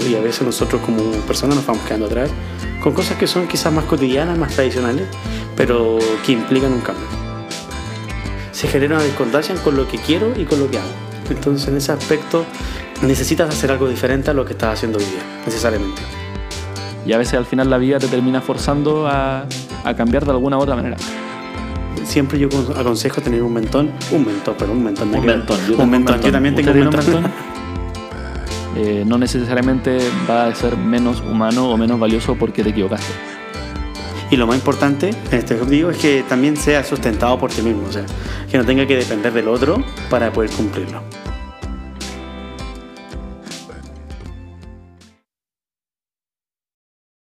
y a veces nosotros como personas nos vamos quedando atrás con cosas que son quizás más cotidianas, más tradicionales, pero que implican un cambio. Se genera una discordancia con lo que quiero y con lo que hago. Entonces en ese aspecto necesitas hacer algo diferente a lo que estás haciendo hoy día, necesariamente. Y a veces al final la vida te termina forzando a, a cambiar de alguna u otra manera. Siempre yo aconsejo tener un mentón, un mentón, pero un mentón. Un mentón. un mentón. Yo también tengo un mentón. Eh, no necesariamente va a ser menos humano o menos valioso porque te equivocaste. Y lo más importante en este objetivo es que también sea sustentado por ti mismo, o sea, que no tenga que depender del otro para poder cumplirlo.